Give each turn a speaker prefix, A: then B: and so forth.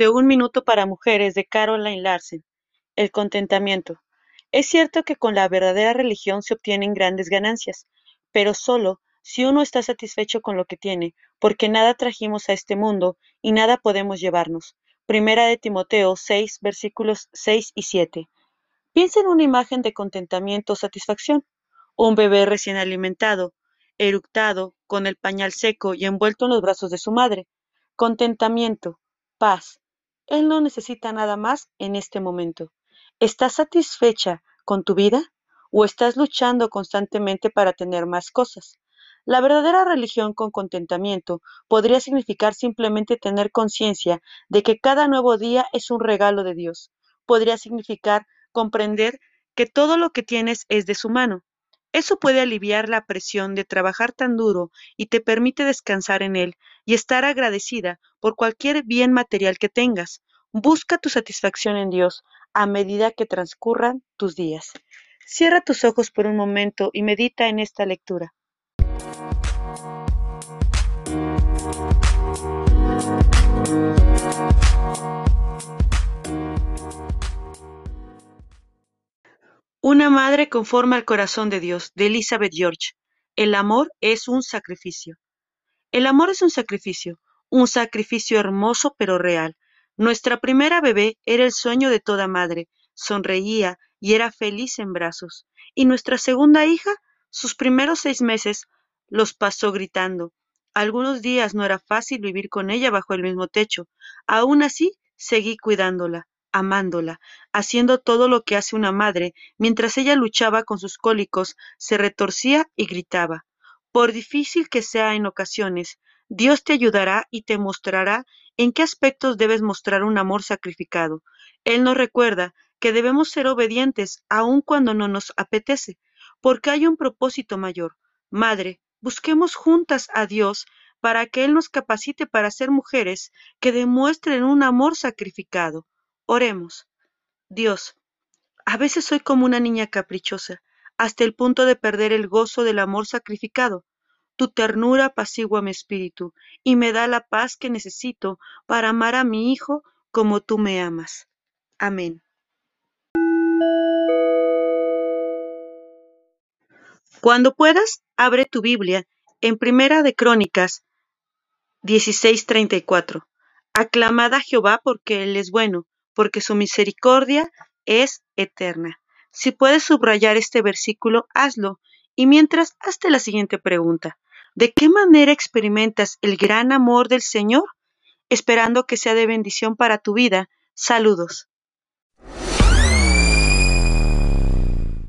A: de Un Minuto para Mujeres de Caroline Larsen. El contentamiento. Es cierto que con la verdadera religión se obtienen grandes ganancias, pero solo si uno está satisfecho con lo que tiene, porque nada trajimos a este mundo y nada podemos llevarnos. Primera de Timoteo 6, versículos 6 y 7. Piensa en una imagen de contentamiento o satisfacción. Un bebé recién alimentado, eructado, con el pañal seco y envuelto en los brazos de su madre. Contentamiento, paz. Él no necesita nada más en este momento. ¿Estás satisfecha con tu vida o estás luchando constantemente para tener más cosas? La verdadera religión con contentamiento podría significar simplemente tener conciencia de que cada nuevo día es un regalo de Dios. Podría significar comprender que todo lo que tienes es de su mano. Eso puede aliviar la presión de trabajar tan duro y te permite descansar en él y estar agradecida por cualquier bien material que tengas. Busca tu satisfacción en Dios a medida que transcurran tus días. Cierra tus ojos por un momento y medita en esta lectura. Una madre conforma al corazón de Dios, de Elizabeth George. El amor es un sacrificio. El amor es un sacrificio, un sacrificio hermoso pero real. Nuestra primera bebé era el sueño de toda madre, sonreía y era feliz en brazos. Y nuestra segunda hija, sus primeros seis meses, los pasó gritando. Algunos días no era fácil vivir con ella bajo el mismo techo. Aún así, seguí cuidándola amándola, haciendo todo lo que hace una madre, mientras ella luchaba con sus cólicos, se retorcía y gritaba. Por difícil que sea en ocasiones, Dios te ayudará y te mostrará en qué aspectos debes mostrar un amor sacrificado. Él nos recuerda que debemos ser obedientes aun cuando no nos apetece, porque hay un propósito mayor. Madre, busquemos juntas a Dios para que Él nos capacite para ser mujeres que demuestren un amor sacrificado. Oremos. Dios, a veces soy como una niña caprichosa, hasta el punto de perder el gozo del amor sacrificado. Tu ternura apacigua mi espíritu y me da la paz que necesito para amar a mi Hijo como tú me amas. Amén. Cuando puedas, abre tu Biblia en Primera de Crónicas 16:34. Aclamad a Jehová porque Él es bueno, porque su misericordia es eterna. Si puedes subrayar este versículo, hazlo. Y mientras, hazte la siguiente pregunta. ¿De qué manera experimentas el gran amor del Señor? Esperando que sea de bendición para tu vida. Saludos.